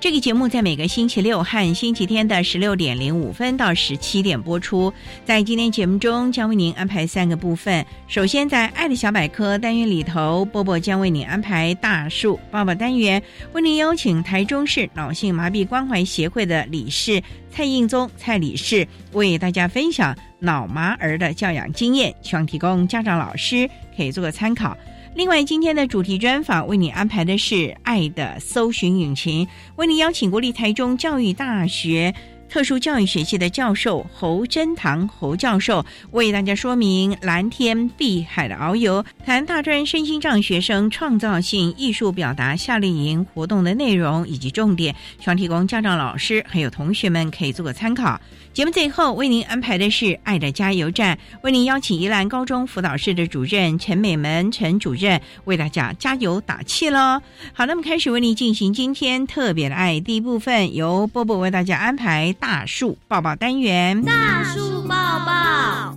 这个节目在每个星期六和星期天的十六点零五分到十七点播出。在今天节目中，将为您安排三个部分。首先，在“爱的小百科”单元里头，波波将为您安排大树爸爸单元，为您邀请台中市脑性麻痹关怀协会的理事蔡应宗蔡理事，为大家分享脑麻儿的教养经验，希望提供家长老师可以做个参考。另外，今天的主题专访为你安排的是“爱的搜寻引擎”，为你邀请国立台中教育大学特殊教育学系的教授侯真堂侯教授，为大家说明蓝天碧海的遨游，谈大专身心障学生创造性艺术表达夏令营活动的内容以及重点，希望提供家长、老师还有同学们可以做个参考。节目最后为您安排的是“爱的加油站”，为您邀请宜兰高中辅导室的主任陈美门陈主任为大家加油打气喽。好，那么开始为您进行今天特别的爱第一部分，由波波为大家安排大树抱抱单元。大树抱抱，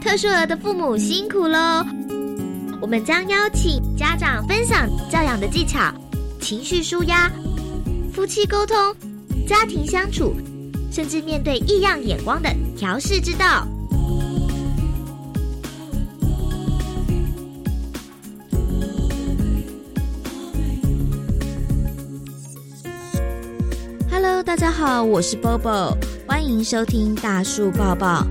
特殊儿的父母辛苦喽！我们将邀请家长分享教养的技巧、情绪舒压、夫妻沟通。家庭相处，甚至面对异样眼光的调试之道。Hello，大家好，我是 Bobo，欢迎收听大树抱抱。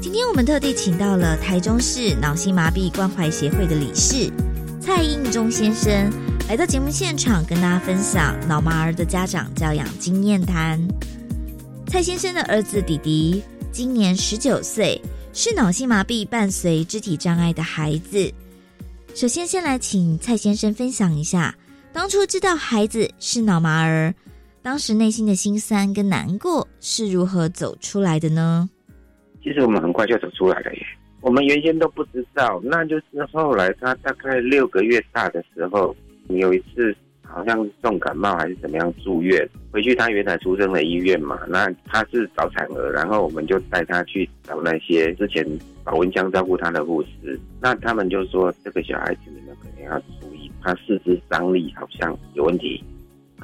今天我们特地请到了台中市脑性麻痹关怀协会的理事蔡应忠先生。来到节目现场，跟大家分享脑麻儿的家长教养经验谈。蔡先生的儿子弟弟今年十九岁，是脑性麻痹伴随肢体障碍的孩子。首先，先来请蔡先生分享一下，当初知道孩子是脑麻儿，当时内心的心酸跟难过是如何走出来的呢？其实我们很快就走出来了耶，我们原先都不知道，那就是后来他大概六个月大的时候。有一次好像重感冒还是怎么样住院，回去他原来出生的医院嘛，那他是早产儿，然后我们就带他去找那些之前保温箱照顾他的护士，那他们就说这个小孩子你们肯定要注意，他四肢张力好像有问题。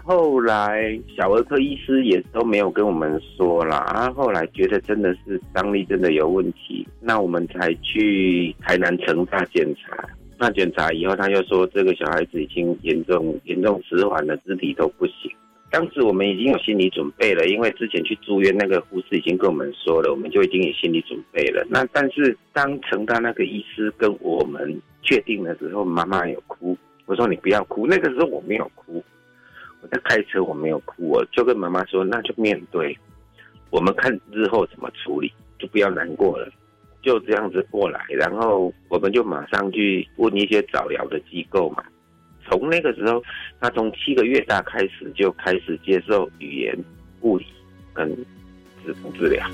后来小儿科医师也都没有跟我们说啦，啊，后来觉得真的是张力真的有问题，那我们才去台南成大检查。那检查以后，他又说这个小孩子已经严重严重迟缓了，肢体都不行。当时我们已经有心理准备了，因为之前去住院那个护士已经跟我们说了，我们就已经有心理准备了。那但是当承担那个医师跟我们确定的时候，妈妈有哭。我说你不要哭，那个时候我没有哭，我在开车，我没有哭，我就跟妈妈说，那就面对，我们看日后怎么处理，就不要难过了。就这样子过来，然后我们就马上去问一些早疗的机构嘛。从那个时候，他从七个月大开始就开始接受语言、物理跟止痛治疗。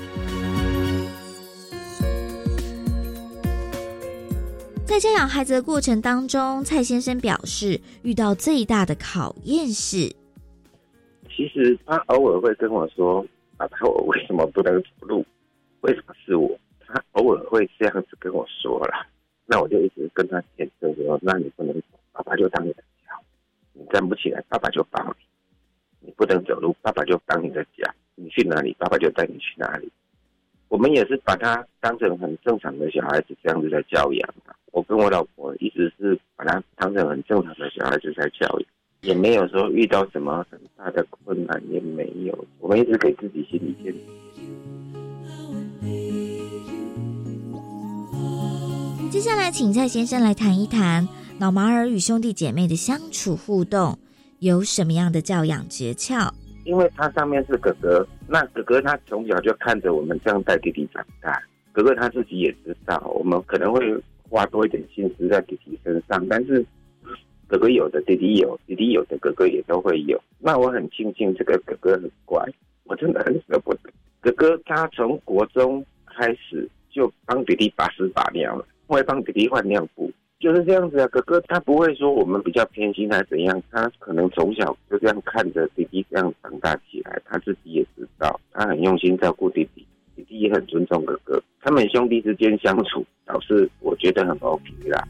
在教养孩子的过程当中，蔡先生表示遇到最大的考验是，其实他偶尔会跟我说：“爸爸，我为什么不能走路？为什么是我？”他偶尔会这样子跟我说了，那我就一直跟他坚持说，那你不能走，爸爸就当你的脚，你站不起来，爸爸就帮你；你不能走路，爸爸就当你的脚，你去哪里，爸爸就带你去哪里。我们也是把他当成很正常的小孩子这样子在教养我跟我老婆一直是把他当成很正常的小孩子在教育，也没有说遇到什么很大的困难，也没有。我们一直给自己心理建设。接下来，请蔡先生来谈一谈老麻儿与兄弟姐妹的相处互动，有什么样的教养诀窍？因为他上面是哥哥，那哥哥他从小就看着我们这样带弟弟长大，哥哥他自己也知道，我们可能会花多一点心思在弟弟身上，但是哥哥有的弟弟有，弟弟有的哥哥也都会有。那我很庆幸这个哥哥很乖，我真的很舍不得。哥哥他从国中开始就帮弟弟把屎把尿了。会帮弟弟换尿布，就是这样子啊。哥哥他不会说我们比较偏心还是怎样，他可能从小就这样看着弟弟这样长大起来，他自己也知道，他很用心照顾弟弟，弟弟也很尊重哥哥。他们兄弟之间相处，倒是我觉得很 OK 啦。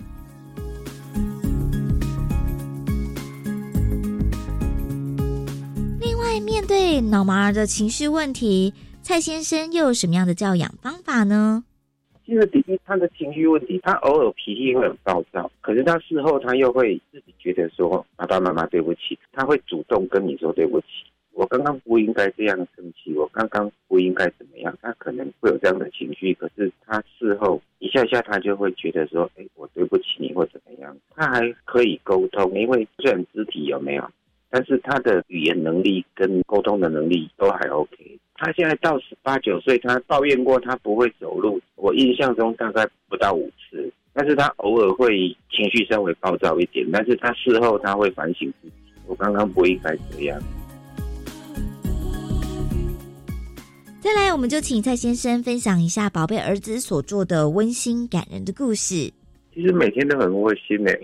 另外，面对脑麻儿的情绪问题，蔡先生又有什么样的教养方法呢？其实弟弟他的情绪问题，他偶尔脾气会很暴躁，可是他事后他又会自己觉得说爸爸妈妈对不起，他会主动跟你说对不起，我刚刚不应该这样生气，我刚刚不应该怎么样，他可能会有这样的情绪，可是他事后一下下他就会觉得说，哎，我对不起你或怎么样，他还可以沟通，因为虽然肢体有没有，但是他的语言能力跟沟通的能力都还 OK。他现在到十八九岁，他抱怨过他不会走路，我印象中大概不到五次。但是他偶尔会情绪稍微暴躁一点，但是他事后他会反省自己，我刚刚不应该这样。再来，我们就请蔡先生分享一下宝贝儿子所做的温馨感人的故事。其实每天都很窝心诶，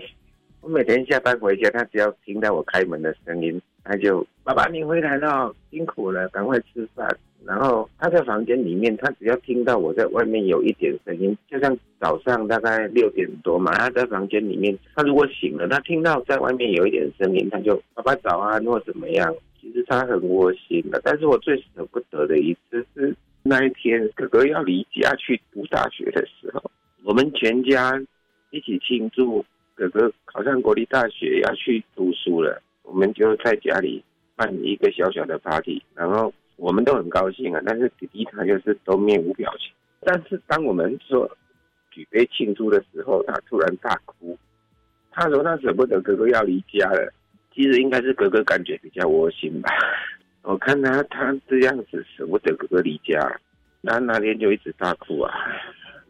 我每天下班回家，他只要听到我开门的声音。他就爸爸，你回来了，辛苦了，赶快吃饭。然后他在房间里面，他只要听到我在外面有一点声音，就像早上大概六点多嘛，他在房间里面，他如果醒了，他听到在外面有一点声音，他就爸爸早安或怎么样。其实他很窝心的。但是我最舍不得的一次是那一天哥哥要离家去读大学的时候，我们全家一起庆祝哥哥考上国立大学要去读书了。我们就在家里办一个小小的 party，然后我们都很高兴啊。但是弟弟他就是都面无表情。但是当我们说举杯庆祝的时候，他突然大哭。他说他舍不得哥哥要离家了。其实应该是哥哥感觉比较窝心吧。我看他他这样子舍不得哥哥离家，他那天就一直大哭啊。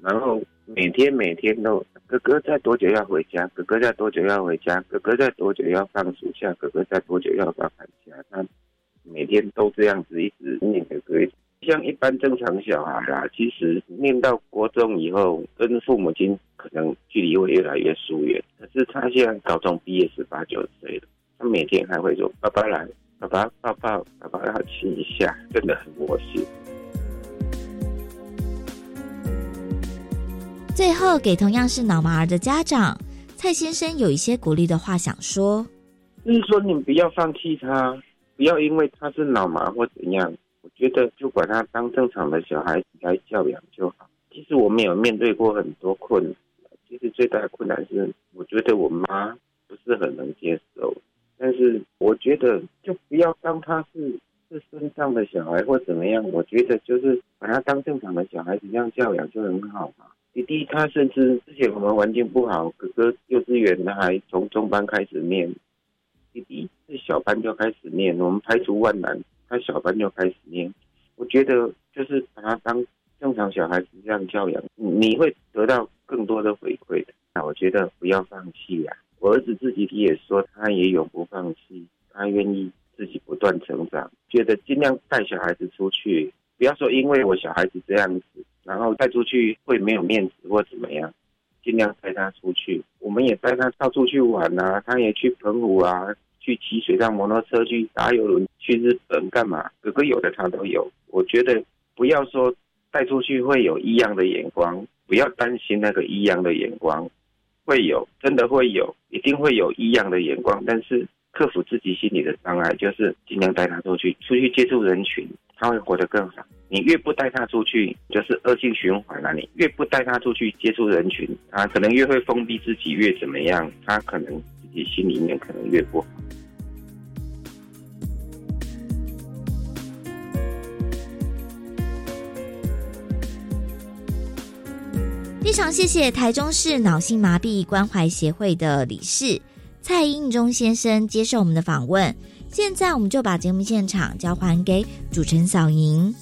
然后每天每天都。哥哥在多久要回家？哥哥在多久要回家？哥哥在多久要放暑假？哥哥在多久要放寒假？他每天都这样子一直念哥哥，像一般正常小孩啦。其实念到国中以后，跟父母亲可能距离会越来越疏远。可是他现在高中毕业十八九岁了，他每天还会说：“爸爸来，爸爸抱抱，爸爸要亲一下。”真的很窝心。最后，给同样是脑麻儿的家长蔡先生有一些鼓励的话想说，就是说你不要放弃他，不要因为他是脑麻或怎样，我觉得就把他当正常的小孩子来教养就好。其实我们有面对过很多困难，其实最大的困难是，我觉得我妈不是很能接受，但是我觉得就不要当他是是身上的小孩或怎么样，我觉得就是把他当正常的小孩子这样教养就很好嘛。弟弟他甚至之前我们环境不好，哥哥幼稚园他还从中班开始念，弟弟是小班就开始念。我们排除万难，他小班就开始念。我觉得就是把他当正常小孩子这样教养，你会得到更多的回馈的。那我觉得不要放弃呀。我儿子自己也说，他也永不放弃，他愿意自己不断成长。觉得尽量带小孩子出去，不要说因为我小孩子这样子。然后带出去会没有面子或怎么样，尽量带他出去。我们也带他到处去玩啊，他也去澎湖啊，去骑水上摩托车，去打游轮，去日本干嘛？哥哥有的他都有。我觉得不要说带出去会有异样的眼光，不要担心那个异样的眼光，会有，真的会有，一定会有异样的眼光，但是克服自己心理的障碍，就是尽量带他出去，出去接触人群，他会活得更好。你越不带他出去，就是恶性循环了。你越不带他出去接触人群，他可能越会封闭自己，越怎么样，他可能自己心里面可能越不好。非常谢谢台中市脑性麻痹关怀协会的理事蔡应忠先生接受我们的访问。现在我们就把节目现场交还给主持人小莹。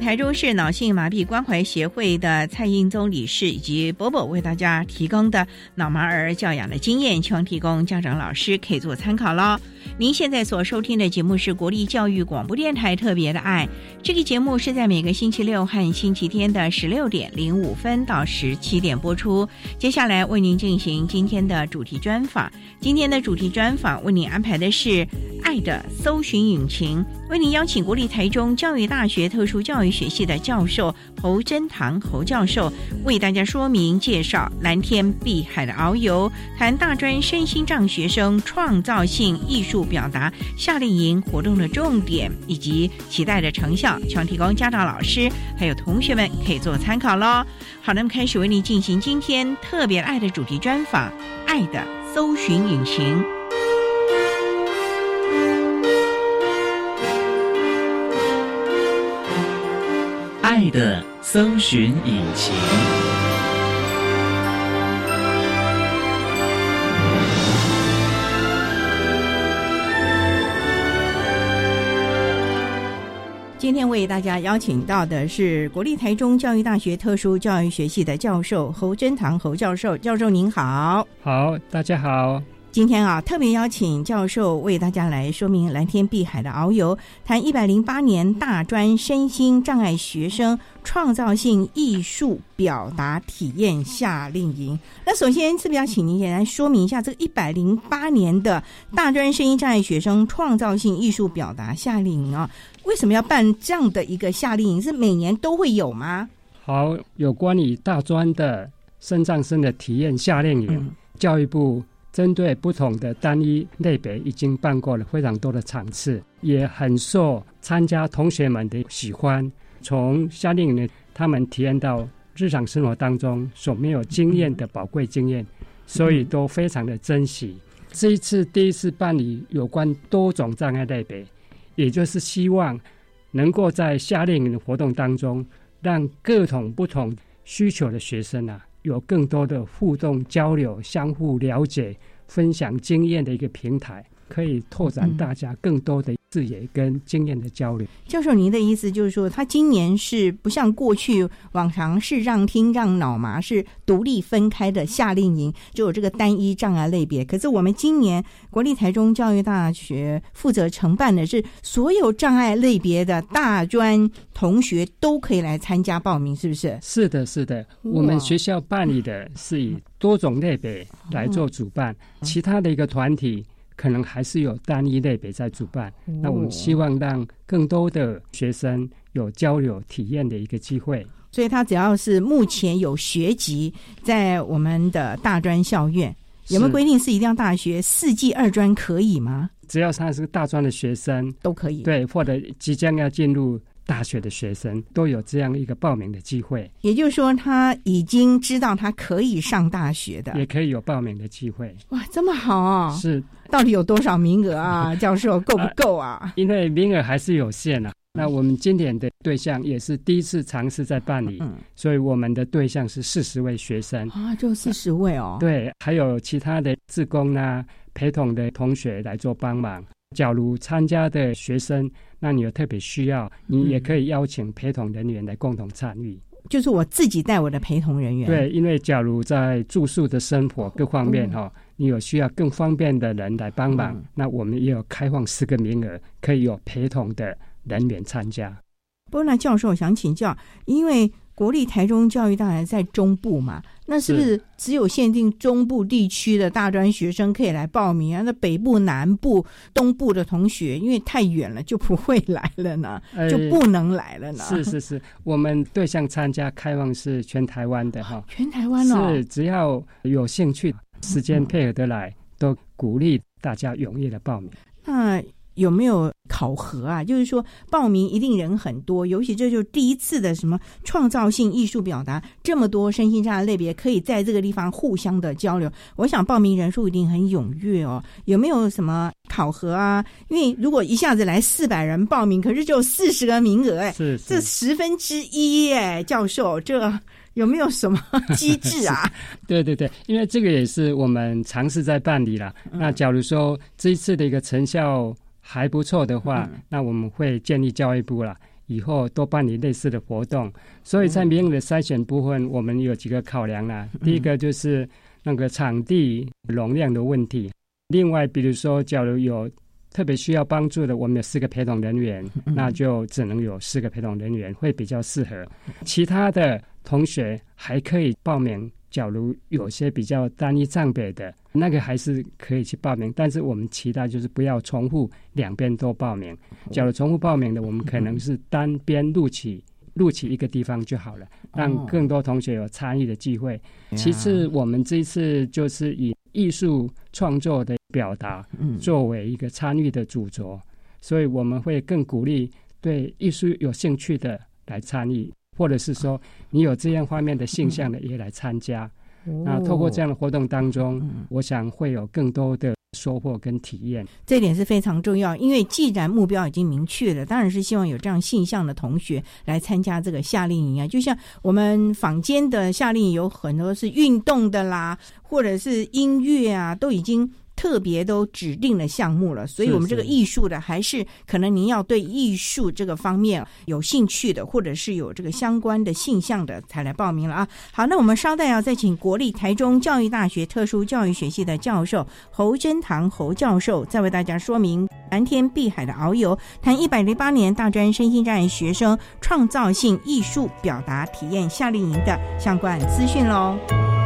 台中市脑性麻痹关怀协会的蔡英宗理事以及伯伯为大家提供的脑麻儿教养的经验，希望提供家长老师可以做参考喽。您现在所收听的节目是国立教育广播电台特别的爱，这个节目是在每个星期六和星期天的十六点零五分到十七点播出。接下来为您进行今天的主题专访，今天的主题专访为您安排的是爱的搜寻引擎，为您邀请国立台中教育大学特殊教育学系的教授侯真堂侯教授为大家说明介绍蓝天碧海的遨游，谈大专身心障学生创造性艺术表达夏令营活动的重点以及期待的成效，希望提供家长、老师还有同学们可以做参考喽。好，那么开始为您进行今天特别爱的主题专访，《爱的搜寻引擎》。爱的搜寻引擎。今天为大家邀请到的是国立台中教育大学特殊教育学系的教授侯真堂侯教授，教授您好。好，大家好。今天啊，特别邀请教授为大家来说明蓝天碧海的遨游，谈一百零八年大专身心障碍学生创造性艺术表达体验夏令营。那首先是不是要请您也来说明一下这个一百零八年的大专身心障碍学生创造性艺术表达夏令营啊？为什么要办这样的一个夏令营？是每年都会有吗？好，有关于大专的身障生的体验夏令营，嗯教育部。针对不同的单一类别，已经办过了非常多的场次，也很受参加同学们的喜欢。从夏令营，他们体验到日常生活当中所没有经验的宝贵经验，所以都非常的珍惜。这一次第一次办理有关多种障碍类别，也就是希望能够在夏令营的活动当中，让各种不同需求的学生啊。有更多的互动交流、相互了解、分享经验的一个平台，可以拓展大家更多的视野跟经验的交流。教授，您的意思就是说，他今年是不像过去往常是让听让脑麻是独立分开的夏令营，就有这个单一障碍类别。可是我们今年国立台中教育大学负责承办的是所有障碍类别的大专同学都可以来参加报名，是不是？是的，是的。我们学校办理的是以多种类别来做主办，其他的一个团体。可能还是有单一类别在主办，那我们希望让更多的学生有交流体验的一个机会。所以，他只要是目前有学籍在我们的大专校院，有没有规定是一定要大学四季二专可以吗？只要他是大专的学生都可以。对，或者即将要进入。大学的学生都有这样一个报名的机会，也就是说，他已经知道他可以上大学的，也可以有报名的机会。哇，这么好啊！是，到底有多少名额啊？教授够不够啊？因为名额还是有限啊。那我们今年的对象也是第一次尝试在办理，嗯，所以我们的对象是四十位学生啊，就四十位哦。对，还有其他的志工啊、陪同的同学来做帮忙。假如参加的学生，那你有特别需要，你也可以邀请陪同人员来共同参与。就是我自己带我的陪同人员。对，因为假如在住宿的生活各方面哈，你有需要更方便的人来帮忙，那我们也有开放四个名额，可以有陪同的人员参加。波纳，教授想请教，因为国立台中教育大学在中部嘛，那是不是只有限定中部地区的大专学生可以来报名啊？那北部、南部、东部的同学，因为太远了就不会来了呢，就不能来了呢？是是是，我们对象参加开放是全台湾的哈，全台湾哦，是只要有兴趣、时间配合得来，都鼓励大家踊跃的报名。那。有没有考核啊？就是说报名一定人很多，尤其这就是第一次的什么创造性艺术表达，这么多身心障碍类别可以在这个地方互相的交流。我想报名人数一定很踊跃哦。有没有什么考核啊？因为如果一下子来四百人报名，可是只有四十个名额，哎，是这十分之一，哎，教授，这有没有什么机制啊？对对对，因为这个也是我们尝试在办理了。那假如说这一次的一个成效。还不错的话，那我们会建议教育部了，以后多办理类似的活动。所以在名额的筛选部分，我们有几个考量啦。第一个就是那个场地容量的问题。另外，比如说，假如有特别需要帮助的，我们有四个陪同人员，那就只能有四个陪同人员会比较适合。其他的同学还可以报名。假如有些比较单一藏北的，那个还是可以去报名，但是我们期待就是不要重复两边都报名。假如重复报名的，我们可能是单边录取录取一个地方就好了，让更多同学有参与的机会。其次，我们这一次就是以艺术创作的表达作为一个参与的主轴，所以我们会更鼓励对艺术有兴趣的来参与。或者是说，你有这样方面的现象的也来参加，那透过这样的活动当中，我想会有更多的收获跟体验。这点是非常重要，因为既然目标已经明确了，当然是希望有这样现象的同学来参加这个夏令营啊。就像我们坊间的夏令营有很多是运动的啦，或者是音乐啊，都已经。特别都指定了项目了，所以我们这个艺术的还是可能您要对艺术这个方面有兴趣的，或者是有这个相关的性向的才来报名了啊。好，那我们稍待要再请国立台中教育大学特殊教育学系的教授侯真堂侯教授，再为大家说明蓝天碧海的遨游，谈一百零八年大专身心障碍学生创造性艺术表达体验夏令营的相关资讯喽。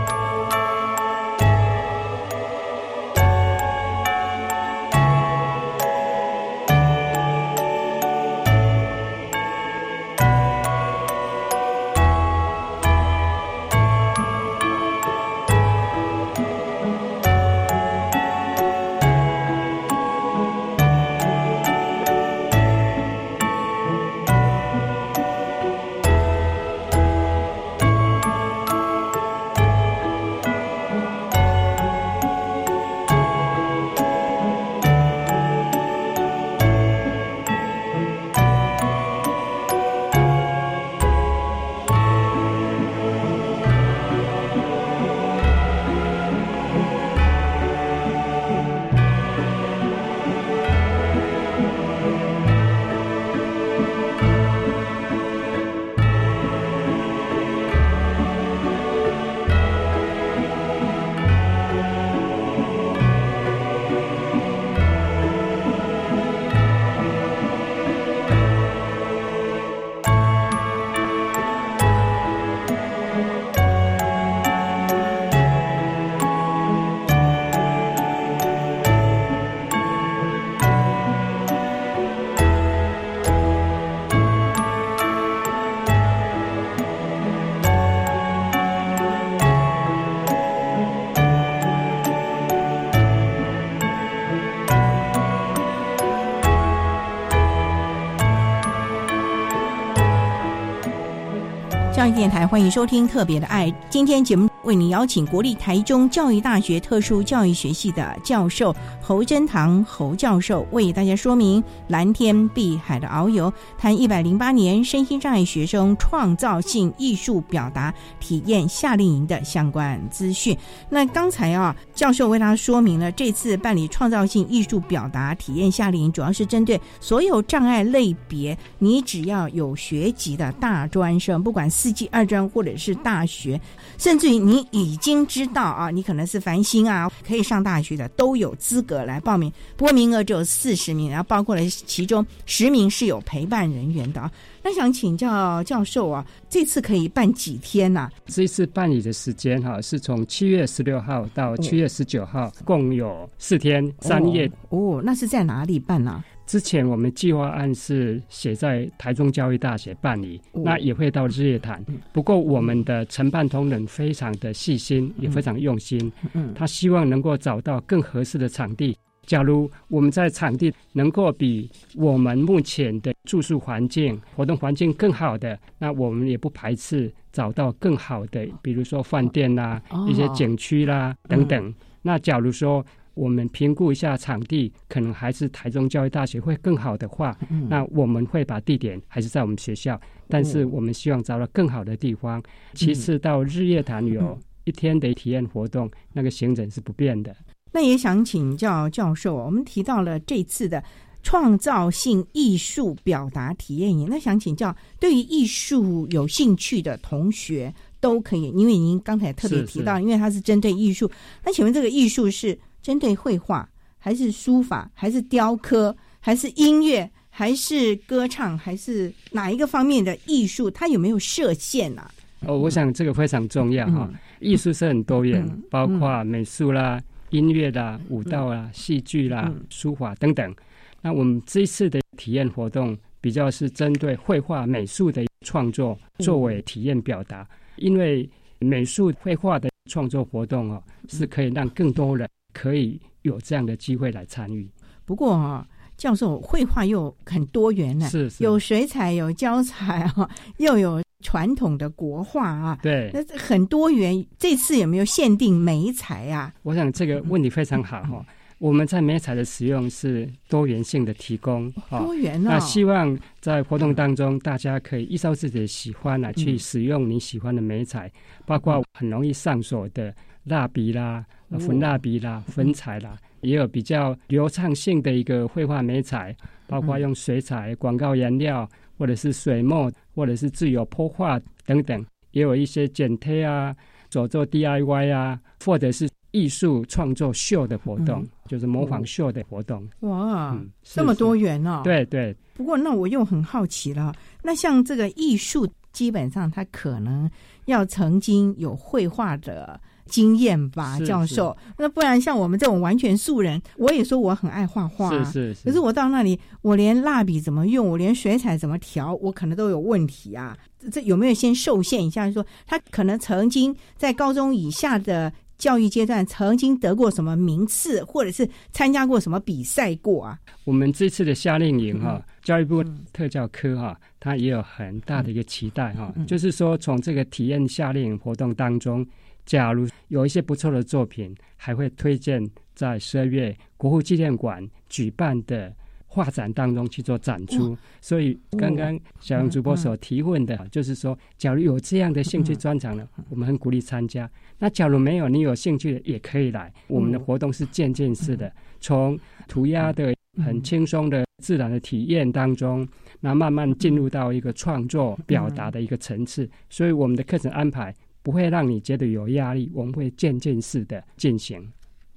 电台欢迎收听《特别的爱》，今天节目为您邀请国立台中教育大学特殊教育学系的教授侯真堂侯教授，为大家说明蓝天碧海的遨游，谈一百零八年身心障碍学生创造性艺术表达体验夏令营的相关资讯。那刚才啊，教授为大家说明了这次办理创造性艺术表达体验夏令营，主要是针对所有障碍类别，你只要有学籍的大专生，不管四级。二专或者是大学，甚至于你你已经知道啊，你可能是繁星啊，可以上大学的都有资格来报名。不过名额只有四十名，然后包括了其中十名是有陪伴人员的啊。那想请教教授啊，这次可以办几天呢？这次办理的时间哈，是从七月十六号到七月十九号，共有四天三夜。哦，那是在哪里办呢？之前我们计划案是写在台中教育大学办理，那也会到日月潭。不过我们的承办同仁非常的细心，也非常用心。嗯，他希望能够找到更合适的场地。假如我们在场地能够比我们目前的住宿环境、活动环境更好的，那我们也不排斥找到更好的，比如说饭店啦、一些景区啦等等。那假如说我们评估一下场地，可能还是台中教育大学会更好的话，那我们会把地点还是在我们学校，但是我们希望找到更好的地方。其次，到日月潭有一天的体验活动，那个行程是不变的。那也想请教教授，我们提到了这次的创造性艺术表达体验营，那想请教，对于艺术有兴趣的同学都可以，因为您刚才特别提到，因为它是针对艺术。那请问这个艺术是针对绘画，还是书法，还是雕刻，还是音乐，还是歌唱，还是哪一个方面的艺术？它有没有设限啊？哦，我想这个非常重要哈。艺术是很多元，包括美术啦。音乐啦、舞蹈啦、戏剧啦、书法等等。那我们这一次的体验活动比较是针对绘画、美术的创作作为体验表达，因为美术绘画的创作活动哦，是可以让更多人可以有这样的机会来参与。不过啊。教授，绘画又很多元呢，是有水彩，有胶彩啊，又有传统的国画啊，对，那很多元。这次有没有限定美彩啊？我想这个问题非常好哈。我们在美彩的使用是多元性的提供，多元啊。那希望在活动当中，大家可以依照自己的喜欢来去使用你喜欢的美彩，包括很容易上手的蜡笔啦、粉蜡笔啦、粉彩啦。也有比较流畅性的一个绘画美彩，包括用水彩、广告颜料，或者是水墨，或者是自由泼画等等。也有一些剪贴啊，做做 DIY 啊，或者是艺术创作秀的活动，就是模仿秀的活动。哇，这么多元哦！对对。不过那我又很好奇了，那像这个艺术，基本上它可能要曾经有绘画的。经验吧，教授。那不然像我们这种完全素人，我也说我很爱画画，是是是。可是我到那里，我连蜡笔怎么用，我连水彩怎么调，我可能都有问题啊。这有没有先受限一下？说他可能曾经在高中以下的教育阶段，曾经得过什么名次，或者是参加过什么比赛过啊？我们这次的夏令营哈，教育部特教科哈，他也有很大的一个期待哈，就是说从这个体验夏令营活动当中。假如有一些不错的作品，还会推荐在十二月国父纪念馆举办的画展当中去做展出。所以刚刚小杨主播所提问的，就是说，假如有这样的兴趣专场呢，我们很鼓励参加。那假如没有，你有兴趣的也可以来。我们的活动是渐进式的，从涂鸦的很轻松的自然的体验当中，那慢慢进入到一个创作表达的一个层次。所以我们的课程安排。不会让你觉得有压力，我们会渐进式的进行。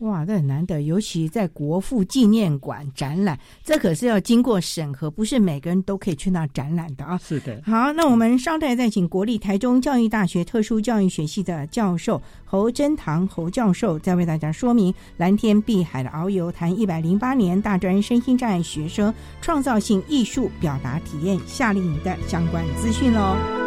哇，这很难得，尤其在国父纪念馆展览，这可是要经过审核，不是每个人都可以去那展览的啊。是的。好，那我们稍待再请国立台中教育大学特殊教育学系的教授侯真堂侯教授，再为大家说明蓝天碧海的遨游，谈一百零八年大专身心障碍学生创造性艺术表达体验夏令营的相关资讯喽。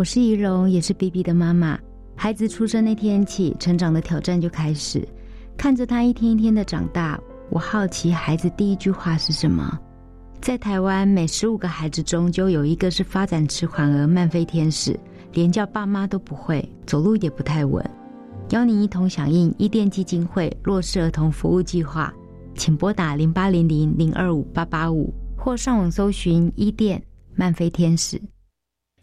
我是怡蓉，也是 B B 的妈妈。孩子出生那天起，成长的挑战就开始。看着他一天一天的长大，我好奇孩子第一句话是什么。在台湾，每十五个孩子中就有一个是发展迟缓而、慢飞天使，连叫爸妈都不会，走路也不太稳。邀您一同响应伊甸基金会弱势儿童服务计划，请拨打零八零零零二五八八五，或上网搜寻伊甸慢飞天使。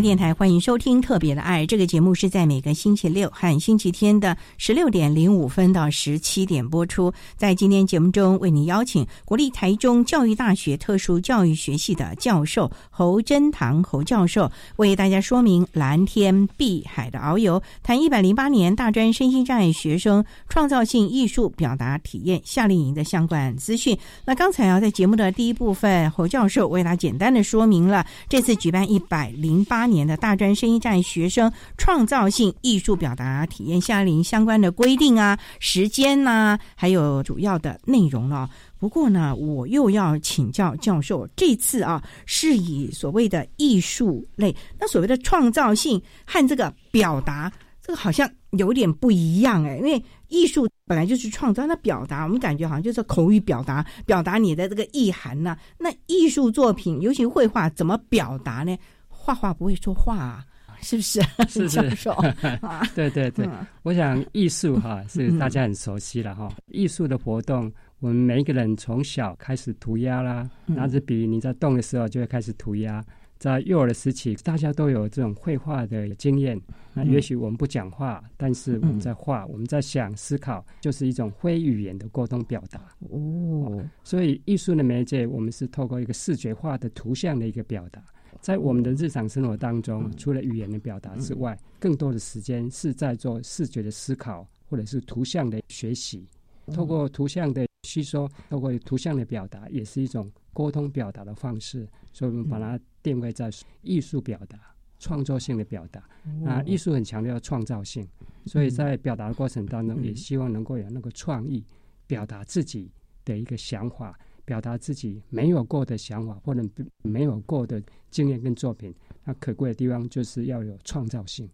电台欢迎收听《特别的爱》这个节目，是在每个星期六和星期天的十六点零五分到十七点播出。在今天节目中，为您邀请国立台中教育大学特殊教育学系的教授侯珍堂侯教授，为大家说明蓝天碧海的遨游，谈一百零八年大专身心障碍学生创造性艺术表达体验夏令营的相关资讯。那刚才啊，在节目的第一部分，侯教授为他简单的说明了这次举办一百零八。年的大专生一站学生创造性艺术表达体验夏令营相关的规定啊、时间呐，还有主要的内容了。不过呢，我又要请教教授，这次啊是以所谓的艺术类，那所谓的创造性和这个表达，这个好像有点不一样哎，因为艺术本来就是创造，那表达我们感觉好像就是口语表达，表达你的这个意涵呢。那艺术作品，尤其绘画，怎么表达呢？画画不会说话，啊，是不是？是是。对对对，我想艺术哈是大家很熟悉了哈。艺术的活动，我们每一个人从小开始涂鸦啦，拿着笔你在动的时候就会开始涂鸦。在幼儿的时期，大家都有这种绘画的经验。那也许我们不讲话，但是我们在画，我们在想、思考，就是一种非语言的沟通表达。哦，所以艺术的媒介，我们是透过一个视觉化的图像的一个表达。在我们的日常生活当中，除了语言的表达之外，更多的时间是在做视觉的思考，或者是图像的学习。透过图像的吸收，透过图像的表达，也是一种沟通表达的方式。所以我们把它定位在艺术表达、创作性的表达。啊，艺术很强调创造性，所以在表达的过程当中，也希望能够有那个创意，表达自己的一个想法。表达自己没有过的想法，或者没有过的经验跟作品，那可贵的地方就是要有创造性。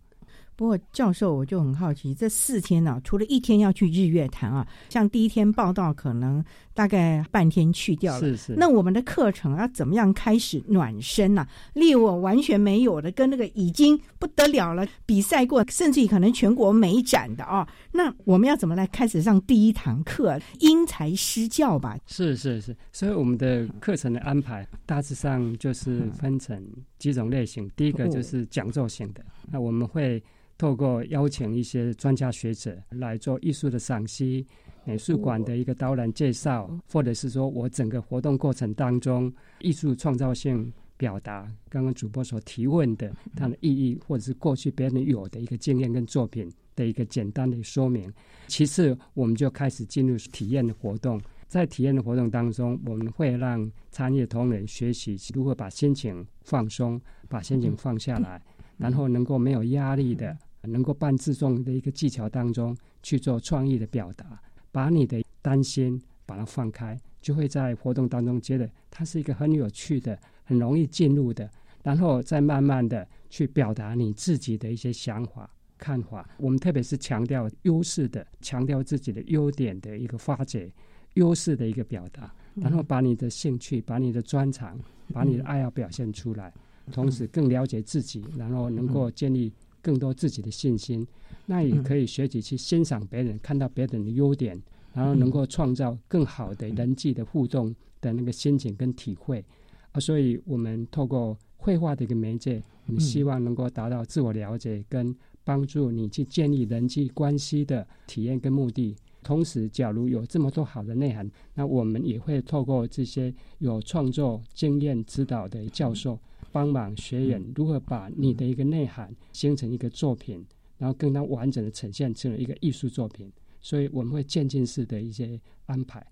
不过，教授我就很好奇，这四天呢，除了一天要去日月潭啊，像第一天报道，可能大概半天去掉了。是是。那我们的课程要怎么样开始暖身呢？例如我完全没有的，跟那个已经不得了了，比赛过，甚至于可能全国美展的啊，那我们要怎么来开始上第一堂课？因材施教吧。是是是。所以我们的课程的安排大致上就是分成几种类型。第一个就是讲座型的，那我们会。透过邀请一些专家学者来做艺术的赏析、美术馆的一个导览介绍，或者是说我整个活动过程当中艺术创造性表达刚刚主播所提问的它的意义，或者是过去别人有的一个经验跟作品的一个简单的说明。其次，我们就开始进入体验的活动。在体验的活动当中，我们会让参与同仁学习如何把心情放松，把心情放下来，然后能够没有压力的，能够半自重的一个技巧当中去做创意的表达，把你的担心把它放开，就会在活动当中觉得它是一个很有趣的、很容易进入的，然后再慢慢的去表达你自己的一些想法、看法。我们特别是强调优势的，强调自己的优点的一个发掘。优势的一个表达，然后把你的兴趣、把你的专长、把你的爱好表现出来，同时更了解自己，然后能够建立更多自己的信心。那也可以学习去欣赏别人，看到别人的优点，然后能够创造更好的人际的互动的那个心情跟体会。啊，所以我们透过绘画的一个媒介，我们希望能够达到自我了解跟帮助你去建立人际关系的体验跟目的。同时，假如有这么多好的内涵，那我们也会透过这些有创作经验指导的教授，帮忙学员如何把你的一个内涵形成一个作品，然后更加完整的呈现成为一个艺术作品。所以我们会渐进式的一些安排，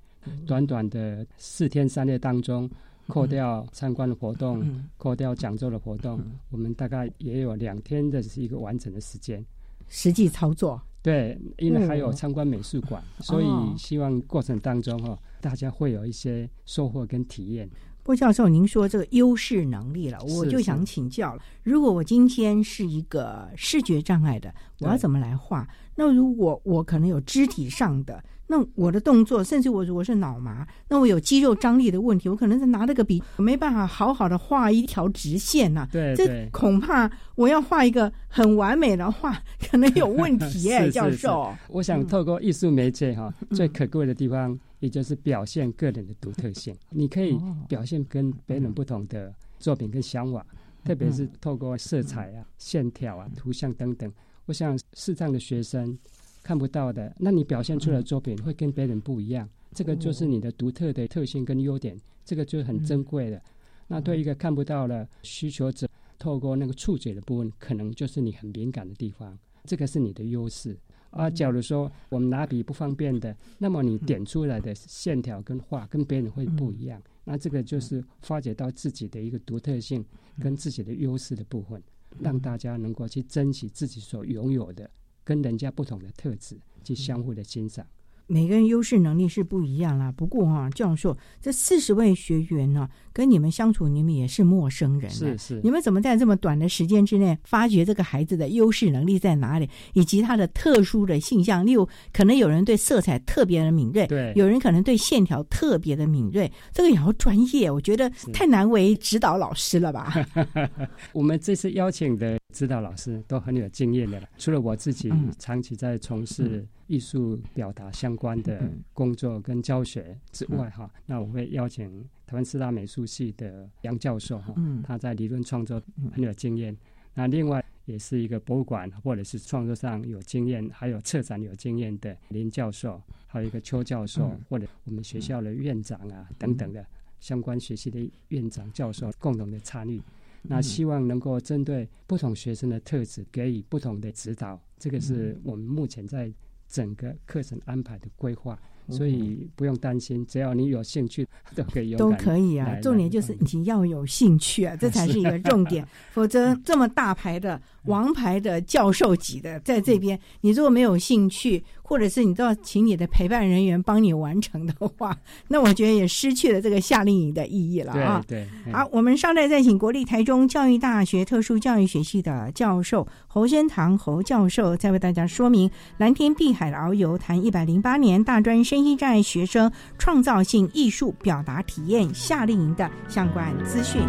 短短的四天三夜当中，扣掉参观的活动，扣掉讲座的活动，我们大概也有两天的是一个完整的时间，实际操作。对，因为还有参观美术馆，所以希望过程当中哈，大家会有一些收获跟体验。郭教授，您说这个优势能力了，我就想请教了。如果我今天是一个视觉障碍的，我要怎么来画？那如果我可能有肢体上的？那我的动作，甚至我如果是脑麻，那我有肌肉张力的问题，我可能是拿那个笔没办法好好的画一条直线呐。对，这恐怕我要画一个很完美的画，可能有问题耶，教授。我想透过艺术媒介哈，最可贵的地方，也就是表现个人的独特性。你可以表现跟别人不同的作品跟想法，特别是透过色彩啊、线条啊、图像等等。我想视障的学生。看不到的，那你表现出来的作品会跟别人不一样，这个就是你的独特的特性跟优点，这个就是很珍贵的。那对一个看不到的需求者，透过那个触觉的部分，可能就是你很敏感的地方，这个是你的优势。啊，假如说我们拿笔不方便的，那么你点出来的线条跟画跟别人会不一样，那这个就是发掘到自己的一个独特性跟自己的优势的部分，让大家能够去珍惜自己所拥有的。跟人家不同的特质去相互的欣赏，每个人优势能力是不一样啦。不过哈，教授，这四十位学员呢，跟你们相处，你们也是陌生人，是是。你们怎么在这么短的时间之内，发掘这个孩子的优势能力在哪里，以及他的特殊的性向？例如，可能有人对色彩特别的敏锐，对；有人可能对线条特别的敏锐，这个也要专业。我觉得太难为指导老师了吧？我们这次邀请的。指导老师都很有经验的了。除了我自己长期在从事艺术表达相关的工作跟教学之外，哈，那我会邀请台湾四大美术系的杨教授，哈，他在理论创作很有经验。那另外也是一个博物馆或者是创作上有经验，还有策展有经验的林教授，还有一个邱教授，或者我们学校的院长啊等等的相关学系的院长教授共同的参与。那希望能够针对不同学生的特质给予不同的指导，这个是我们目前在整个课程安排的规划。所以不用担心，只要你有兴趣，都可以。都可以啊，重点就是你要有兴趣啊，这才是一个重点。否则这么大牌的王牌的教授级的在这边，你如果没有兴趣，或者是你都要请你的陪伴人员帮你完成的话，那我觉得也失去了这个夏令营的意义了啊。对，好，我们稍待再请国立台中教育大学特殊教育学系的教授侯先堂侯教授，再为大家说明蓝天碧海的遨游，谈一百零八年大专生。身心障碍学生创造性艺术表达体验夏令营的相关资讯。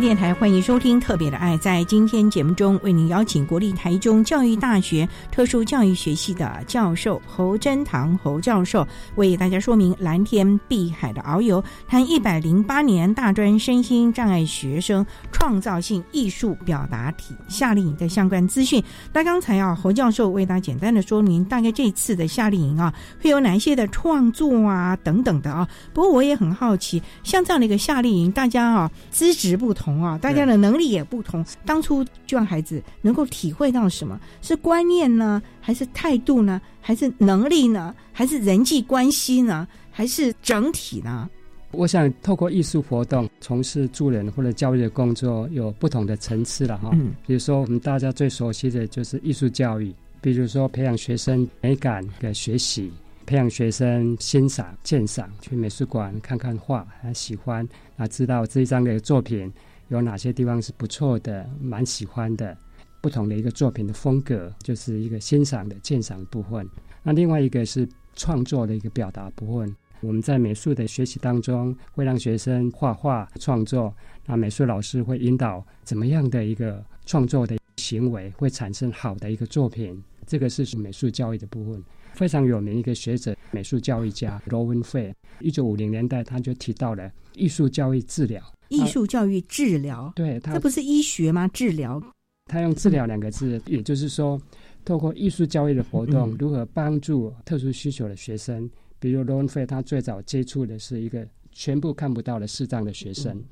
电台欢迎收听《特别的爱》。在今天节目中，为您邀请国立台中教育大学特殊教育学系的教授侯真堂侯教授，为大家说明蓝天碧海的遨游，谈一百零八年大专身心障碍学生创造性艺术表达体夏令营的相关资讯。那刚才啊，侯教授为大家简单的说明，大概这次的夏令营啊，会有哪些的创作啊等等的啊。不过我也很好奇，像这样的一个夏令营，大家啊资质不。同啊，大家的能力也不同。当初就让孩子能够体会到什么是观念呢？还是态度呢？还是能力呢？还是人际关系呢？还是整体呢？我想透过艺术活动从事助人或者教育的工作，有不同的层次了哈。嗯，比如说我们大家最熟悉的就是艺术教育，比如说培养学生美感的学习，培养学生欣赏鉴赏，去美术馆看看画，还喜欢啊，知道这一张的作品。有哪些地方是不错的，蛮喜欢的，不同的一个作品的风格，就是一个欣赏的鉴赏部分。那另外一个是创作的一个表达部分。我们在美术的学习当中，会让学生画画创作，那美术老师会引导怎么样的一个创作的行为会产生好的一个作品。这个是美术教育的部分。非常有名一个学者，美术教育家罗文费，一九五零年代他就提到了艺术教育治疗。艺术教育治疗，对，这不是医学吗？治疗，他用“治疗”两个字，也就是说，透过艺术教育的活动，如何帮助特殊需求的学生？比如罗文费，他最早接触的是一个全部看不到的视障的学生。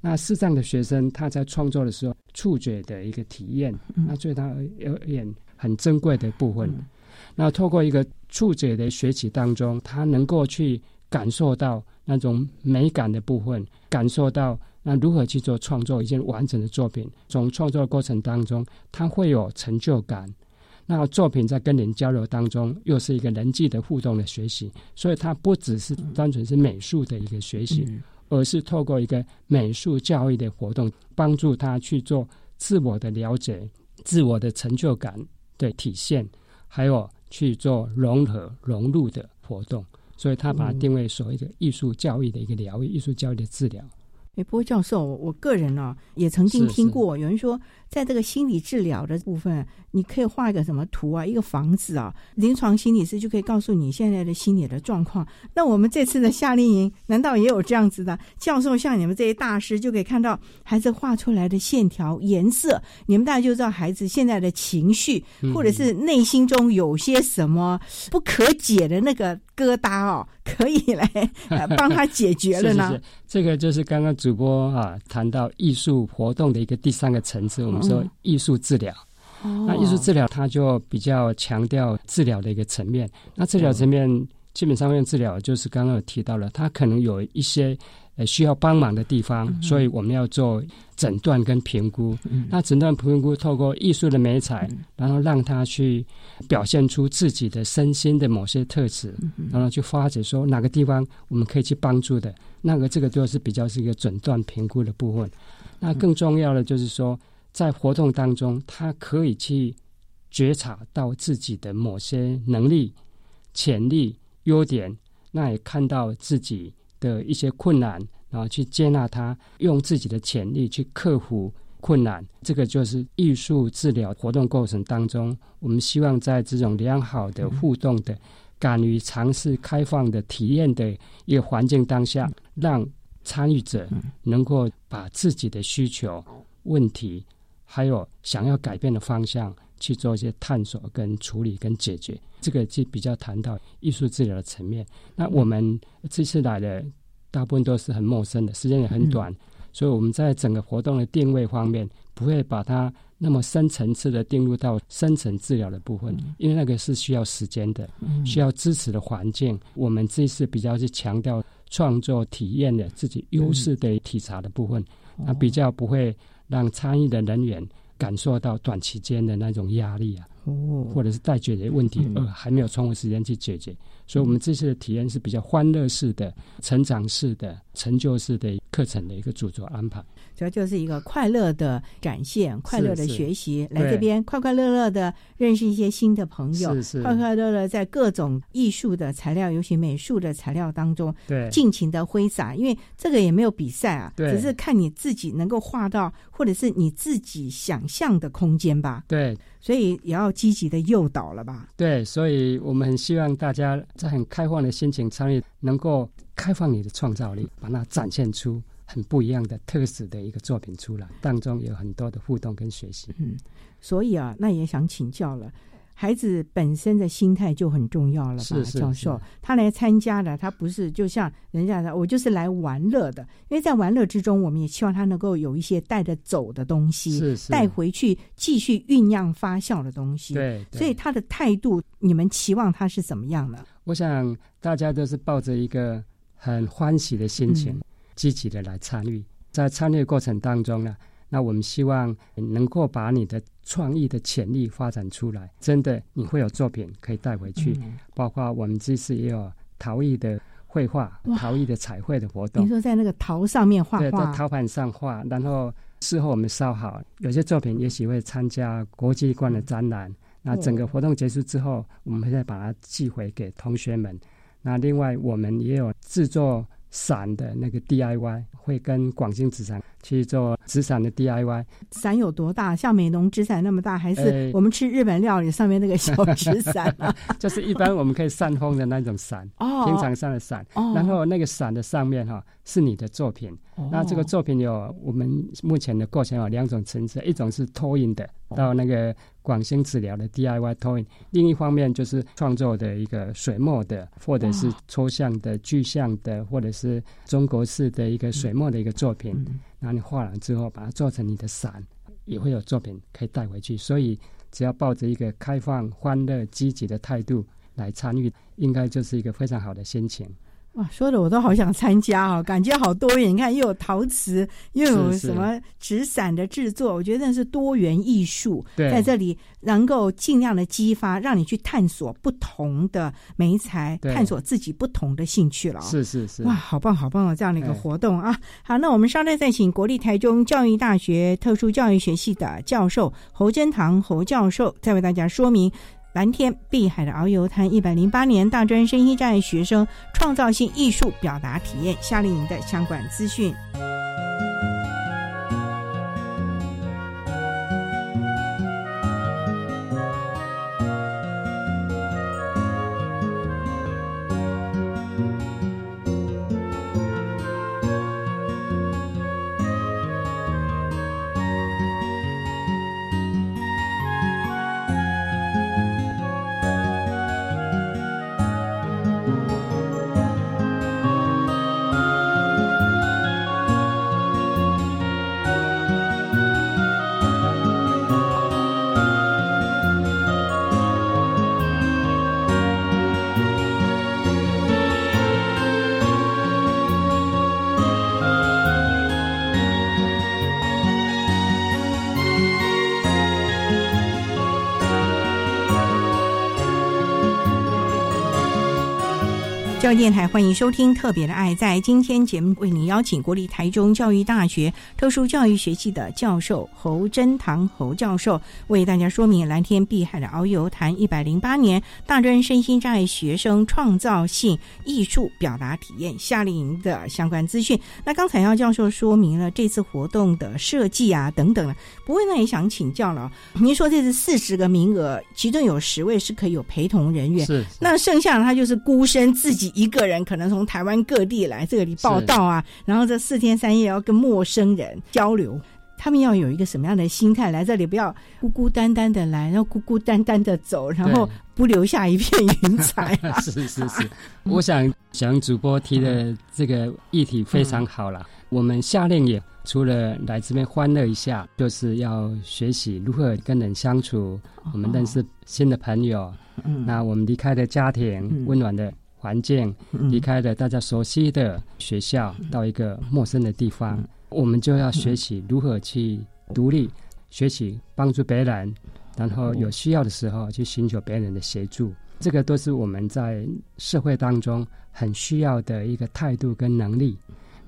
那视障的学生，他在创作的时候，触觉的一个体验，那对他而言很珍贵的部分。那透过一个触觉的学习当中，他能够去感受到。那种美感的部分，感受到那如何去做创作一件完整的作品。从创作的过程当中，他会有成就感。那作品在跟人交流当中，又是一个人际的互动的学习。所以，它不只是单纯是美术的一个学习，而是透过一个美术教育的活动，帮助他去做自我的了解、自我的成就感的体现，还有去做融合、融入的活动。所以他把它定位所谓的艺术教育的一个疗愈，艺术教育的治疗。哎，不过教授，我个人呢也曾经听过有人说，在这个心理治疗的部分，你可以画一个什么图啊，一个房子啊，临床心理师就可以告诉你现在的心理的状况。那我们这次的夏令营，难道也有这样子的教授？像你们这些大师，就可以看到孩子画出来的线条、颜色，你们大家就知道孩子现在的情绪，或者是内心中有些什么不可解的那个疙瘩哦，可以来 帮他解决了呢？这个就是刚刚主播啊谈到艺术活动的一个第三个层次，我们说艺术治疗。那艺术治疗它就比较强调治疗的一个层面。那治疗层面基本上用治疗，就是刚刚有提到了，它可能有一些。呃，需要帮忙的地方，所以我们要做诊断跟评估。那诊断评估透过艺术的美彩，然后让他去表现出自己的身心的某些特质，然后去发掘说哪个地方我们可以去帮助的。那个这个就是比较是一个诊断评估的部分。那更重要的就是说，在活动当中，他可以去觉察到自己的某些能力、潜力、优点，那也看到自己。的一些困难，然后去接纳他，用自己的潜力去克服困难。这个就是艺术治疗活动过程当中，我们希望在这种良好的互动的、敢于尝试、开放的体验的一个环境当下，让参与者能够把自己的需求、问题，还有想要改变的方向去做一些探索、跟处理、跟解决。这个就比较谈到艺术治疗的层面。那我们这次来的大部分都是很陌生的，时间也很短，所以我们在整个活动的定位方面，不会把它那么深层次的定入到深层治疗的部分，因为那个是需要时间的，需要支持的环境。我们这次比较是强调创作体验的自己优势的体察的部分，那比较不会让参与的人员感受到短期间的那种压力啊。哦，或者是待解决问题，呃，还没有充分时间去解决，所以我们这次的体验是比较欢乐式的、成长式的、成就式的课程的一个著作安排。主要就是一个快乐的展现，快乐的学习，是来这边快快乐乐的认识一些新的朋友，是是快快乐乐在各种艺术的材料，尤其美术的材料当中，对尽情的挥洒。因为这个也没有比赛啊，对只是看你自己能够画到，或者是你自己想象的空间吧。对所以也要积极的诱导了吧。对，所以我们很希望大家在很开放的心情参与，能够开放你的创造力，把它展现出很不一样的特色的一个作品出来，当中有很多的互动跟学习。嗯，所以啊，那也想请教了。孩子本身的心态就很重要了吧，是是教授？他来参加的，他不是就像人家的，我就是来玩乐的。因为在玩乐之中，我们也希望他能够有一些带着走的东西，带回去继续酝酿发酵的东西。对对所以他的态度，你们期望他是怎么样呢？我想大家都是抱着一个很欢喜的心情，嗯积极的来参与。在参与的过程当中呢，那我们希望能够把你的创意的潜力发展出来。真的，你会有作品可以带回去，嗯包括我们这次也有陶艺的绘画、陶艺的彩绘的活动你。说在那个陶上面画对，在，陶盘上画，然后事后我们烧好，有些作品也许会参加国际观的展览。那整个活动结束之后，我们会再把它寄回给同学们。那另外，我们也有制作伞的那个 DIY，会跟广兴纸伞去做纸伞的 DIY。伞有多大？像美浓纸伞那么大，还是呃我们吃日本料理上面那个小纸伞啊？就是一般我们可以扇风的那种伞，哦平常上的伞。哦然后那个伞的上面哈、是你的作品。哦那这个作品有我们目前的过程有两种层次，一种是投影的，哦到那个广兴治疗的 DIY 托印；另一方面就是创作的一个水墨的，或者是抽象的、具象的，或者是中国式的一个水墨的一个作品。嗯然后你画完之后，把它做成你的伞，也会有作品可以带回去。所以只要抱着一个开放、欢乐、积极的态度来参与，应该就是一个非常好的心情。哇，说的我都好想参加哦，感觉好多元。你看，又有陶瓷，又有什么纸伞的制作，我觉得那是多元艺术，对在这里能够尽量的激发，让你去探索不同的美材，探索自己不同的兴趣了、哦。是是是，哇，好棒好棒哦！这样的一个哎活动啊，好，那我们稍待再请国立台中教育大学特殊教育学系的教授侯珍堂侯教授，再为大家说明蓝天碧海的遨游滩一百零八年大专生一站学生创造性艺术表达体验夏令营的相关资讯。教育电台欢迎收听《特别的爱》。在今天节目为您邀请国立台中教育大学特殊教育学系的教授侯珍堂侯教授，为大家说明蓝天碧海的遨游谈一百零八年大专身心障碍学生创造性艺术表达体验夏令营的相关资讯。那刚才要教授说明了这次活动的设计啊等等了，不过呢也想请教了，您说这是四十个名额，其中有十位是可以有陪同人员，是那剩下的他就是孤身自己一个人，可能从台湾各地来这里报道啊，然后这四天三夜要跟陌生人交流。他们要有一个什么样的心态来这里？不要孤孤单单的来，然后孤孤单单的走，然后不留下一片云彩、啊。是是是，我想想主播提的这个议题非常好了。我们夏令营除了来这边欢乐一下，就是要学习如何跟人相处，我们认识新的朋友。嗯那我们离开的家庭温暖的环境，嗯离开了大家熟悉的学校，到一个陌生的地方，我们就要学习如何去独立，学习帮助别人，然后有需要的时候去寻求别人的协助。这个都是我们在社会当中很需要的一个态度跟能力。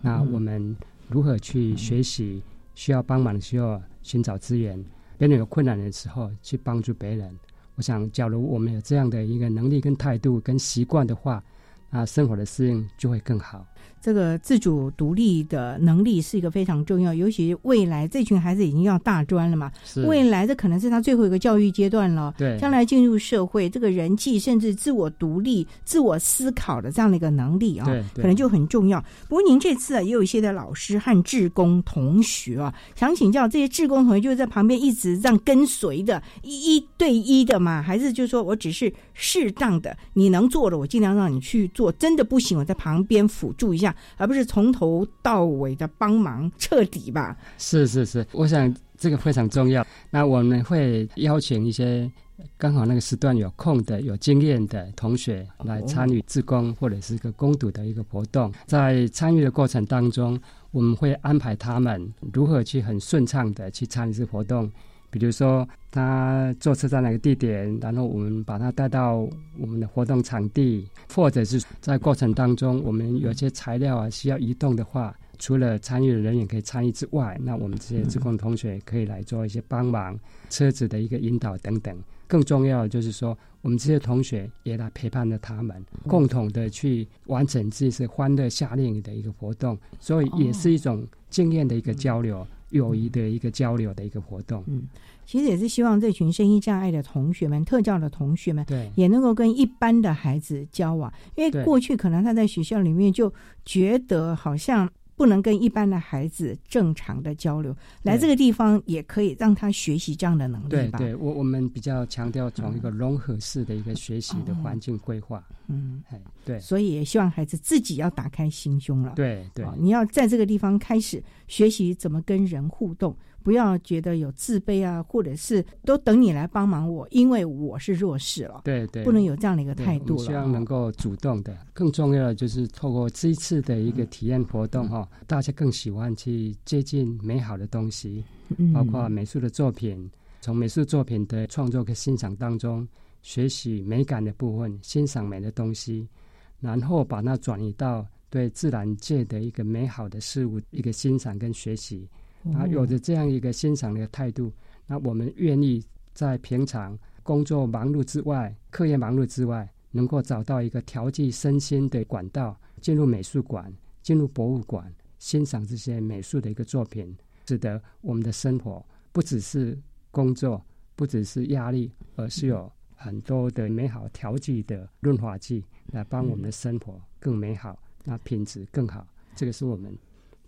那我们如何去学习，需要帮忙的时候寻找资源，别人有困难的时候去帮助别人。我想，假如我们有这样的一个能力、跟态度、跟习惯的话，啊生活的适应就会更好。这个自主独立的能力是一个非常重要，尤其未来这群孩子已经要大专了嘛，未来这可能是他最后一个教育阶段了。对，将来进入社会，这个人际甚至自我独立、自我思考的这样的一个能力啊，可能就很重要。不过您这次啊，也有一些的老师和志工同学啊，想请教这些志工同学，就是在旁边一直这样跟随的，一一对一的嘛，还是就是说我只是适当的，你能做的我尽量让你去做，真的不行我在旁边辅助一下。而不是从头到尾的帮忙彻底吧？是是是，我想这个非常重要。那我们会邀请一些刚好那个时段有空的、有经验的同学来参与自工或者是一个攻读的一个活动。在参与的过程当中，我们会安排他们如何去很顺畅的去参与这个活动。比如说，他坐车在哪个地点，然后我们把他带到我们的活动场地，或者是在过程当中，我们有些材料啊需要移动的话，除了参与的人员可以参与之外，那我们这些职工同学可以来做一些帮忙，车子的一个引导等等。更重要的就是说，我们这些同学也来陪伴着他们，共同的去完成这次欢乐夏令营的一个活动，所以也是一种经验的一个交流。友谊的一个交流的一个活动，嗯，其实也是希望这群声音障碍的同学们、特教的同学们，对，也能够跟一般的孩子交往，因为过去可能他在学校里面就觉得好像。不能跟一般的孩子正常的交流，来这个地方也可以让他学习这样的能力吧。对，对我我们比较强调从一个融合式的一个学习的环境规划。嗯，对，所以也希望孩子自己要打开心胸了。对对，你要在这个地方开始学习怎么跟人互动。不要觉得有自卑啊，或者是都等你来帮忙我，因为我是弱势了。对对，不能有这样的一个态度了。希望能够主动的，更重要的就是透过这一次的一个体验活动哈，大家更喜欢去接近美好的东西，包括美术的作品，从美术作品的创作跟欣赏当中学习美感的部分，欣赏美的东西，然后把它转移到对自然界的一个美好的事物一个欣赏跟学习。啊，有着这样一个欣赏的态度，那我们愿意在平常工作忙碌之外、课业忙碌之外，能够找到一个调剂身心的管道，进入美术馆、进入博物馆，欣赏这些美术的一个作品，使得我们的生活不只是工作，不只是压力，而是有很多的美好调剂的润滑剂，来帮我们的生活更美好，那品质更好。这个是我们。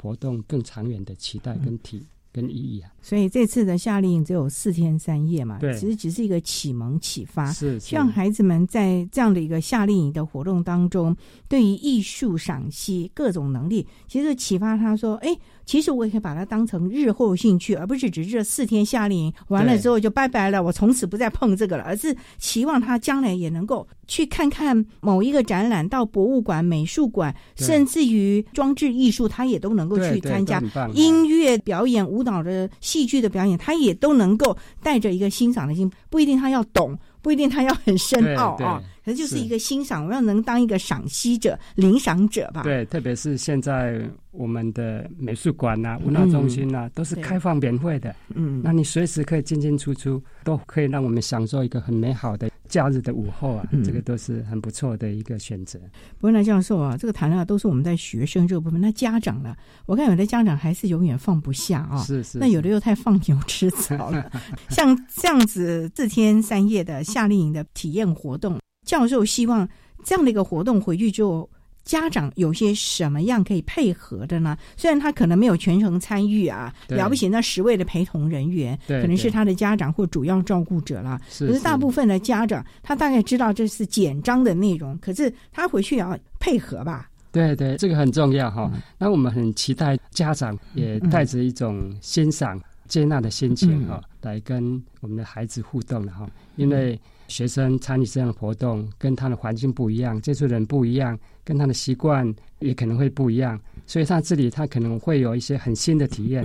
活动更长远的期待跟体跟意义啊，所以这次的夏令营只有四天三夜嘛，对，其实只是一个启蒙启发，是希望孩子们在这样的一个夏令营的活动当中，对于艺术赏析各种能力，其实启发他说，哎。其实我也可以把它当成日后兴趣，而不是只是这四天夏令营完了之后就拜拜了，我从此不再碰这个了，而是期望他将来也能够去看看某一个展览，到博物馆、美术馆，甚至于装置艺术，他也都能够去参加。音乐表演、舞蹈的、戏剧的表演，他也都能够带着一个欣赏的心，不一定他要懂。不一定他要很深奥啊，可就是一个欣赏，我要能当一个赏析者、领赏者吧。对，特别是现在我们的美术馆呐、文化中心呐，都是开放免费的。嗯，那你随时可以进进出出，都可以让我们享受一个很美好的。假日的午后啊，这个都是很不错的一个选择。不过呢，教授啊，这个谈的都是我们在学生这个部分。那家长呢？我看有的家长还是永远放不下啊。是是。那有的又太放牛吃草了。像这样子四天三夜的夏令营的体验活动，教授希望这样的一个活动回去之后。家长有些什么样可以配合的呢？虽然他可能没有全程参与啊，了不起那十位的陪同人员，可能是他的家长或主要照顾者了。可是大部分的家长，他大概知道这是简章的内容，可是他回去也要配合吧？对对，这个很重要哈。那我们很期待家长也带着一种欣赏、接纳的心情哈，来跟我们的孩子互动了哈，因为。学生参与这样的活动，跟他的环境不一样，接触人不一样，跟他的习惯也可能会不一样，所以他这里他可能会有一些很新的体验。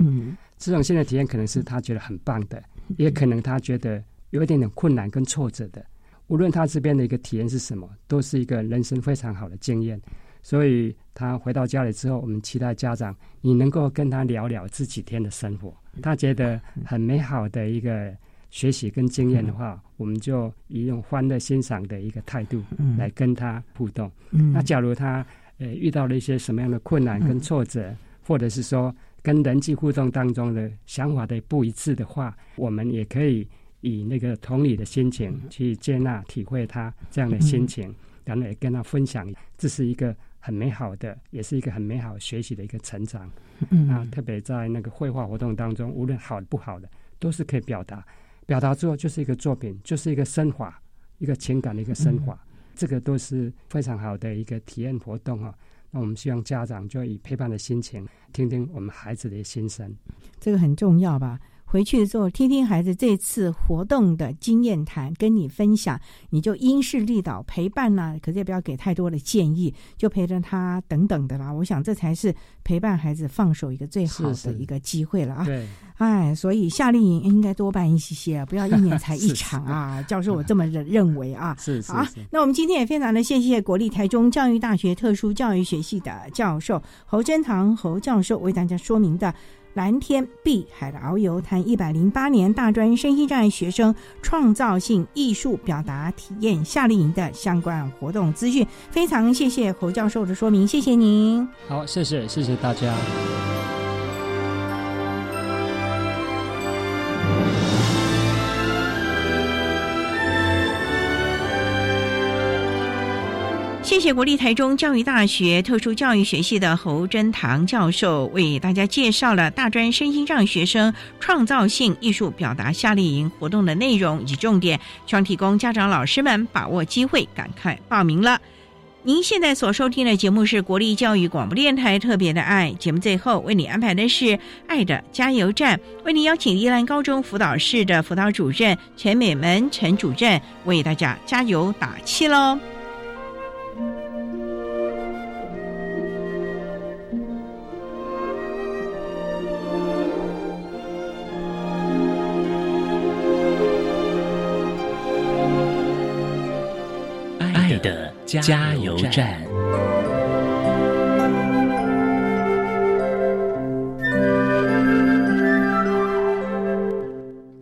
这种新的体验可能是他觉得很棒的，也可能他觉得有一点点困难跟挫折的。无论他这边的一个体验是什么，都是一个人生非常好的经验。所以他回到家里之后，我们期待家长你能够跟他聊聊这几天的生活，他觉得很美好的一个学习跟经验的话，我们就以用欢乐欣赏的一个态度来跟他互动。那假如他呃遇到了一些什么样的困难跟挫折，或者是说跟人际互动当中的想法的不一致的话，我们也可以以那个同理的心情去接纳、体会他这样的心情，然后也跟他分享，这是一个。很美好的，也是一个很美好学习的一个成长。嗯啊，特别在那个绘画活动当中，无论好不好的，都是可以表达。表达之后就是一个作品，就是一个升华，一个情感的一个升华。这个都是非常好的一个体验活动啊。那我们希望家长就以陪伴的心情，听听我们孩子的心声。这个很重要吧？回去的时候，听听孩子这次活动的经验谈，跟你分享，你就因势利导陪伴呢。可是也不要给太多的建议，就陪着他等等的啦。我想这才是陪伴孩子放手一个最好的一个机会了啊！对，哎，所以夏令营应该多办一些些，不要一年才一场啊。教授，我这么认认为啊。是是啊，那我们今天也非常的谢谢国立台中教育大学特殊教育学系的教授侯珍堂侯教授为大家说明的。蓝天碧海的遨游，谈一百零八年大专身心障碍学生创造性艺术表达体验夏令营的相关活动资讯。非常谢谢侯教授的说明，谢谢您。好，谢谢，谢谢大家。谢谢国立台中教育大学特殊教育学系的侯珍堂教授为大家介绍了大专身心障学生创造性艺术表达夏令营活动的内容以及重点，希望提供家长老师们把握机会，赶快报名了。您现在所收听的节目是国立教育广播电台特别的爱节目，最后为你安排的是爱的加油站，为您邀请宜兰高中辅导室的辅导主任陈美门陈主任为大家加油打气喽。加油站。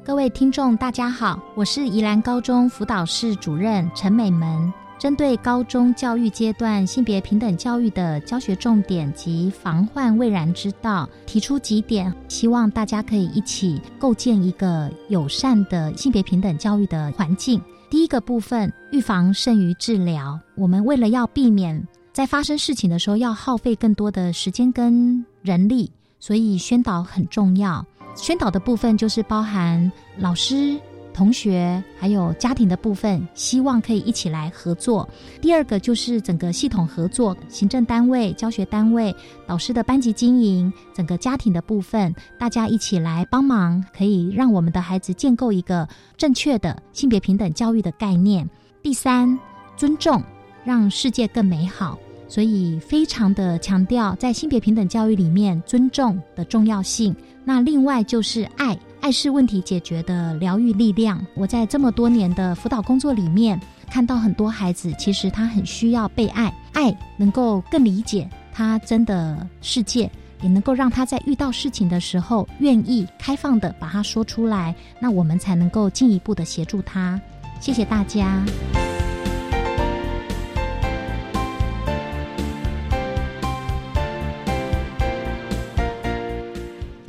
各位听众，大家好，我是宜兰高中辅导室主任陈美门。针对高中教育阶段性别平等教育的教学重点及防患未然之道，提出几点，希望大家可以一起构建一个友善的性别平等教育的环境。第一个部分，预防胜于治疗。我们为了要避免在发生事情的时候要耗费更多的时间跟人力，所以宣导很重要。宣导的部分就是包含老师。同学还有家庭的部分，希望可以一起来合作。第二个就是整个系统合作，行政单位、教学单位、导师的班级经营，整个家庭的部分，大家一起来帮忙，可以让我们的孩子建构一个正确的性别平等教育的概念。第三，尊重，让世界更美好。所以非常的强调在性别平等教育里面尊重的重要性。那另外就是爱。爱是问题解决的疗愈力量。我在这么多年的辅导工作里面，看到很多孩子，其实他很需要被爱，爱能够更理解他真的世界，也能够让他在遇到事情的时候，愿意开放的把它说出来，那我们才能够进一步的协助他。谢谢大家。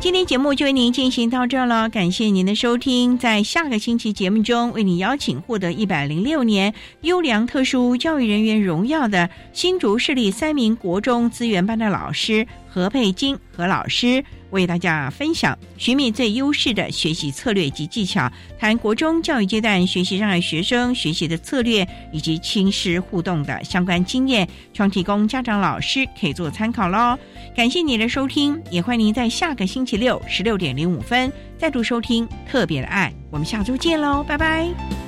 今天节目就为您进行到这儿了，感谢您的收听。在下个星期节目中，为你邀请获得一百零六年优良特殊教育人员荣耀的新竹市立三名国中资源班的老师何佩金何老师。为大家分享寻觅最优势的学习策略及技巧，谈国中教育阶段学习障碍学生学习的策略以及亲师互动的相关经验，创提供家长老师可以做参考喽。感谢你的收听，也欢迎您在下个星期六十六点零五分再度收听特别的爱。我们下周见喽，拜拜。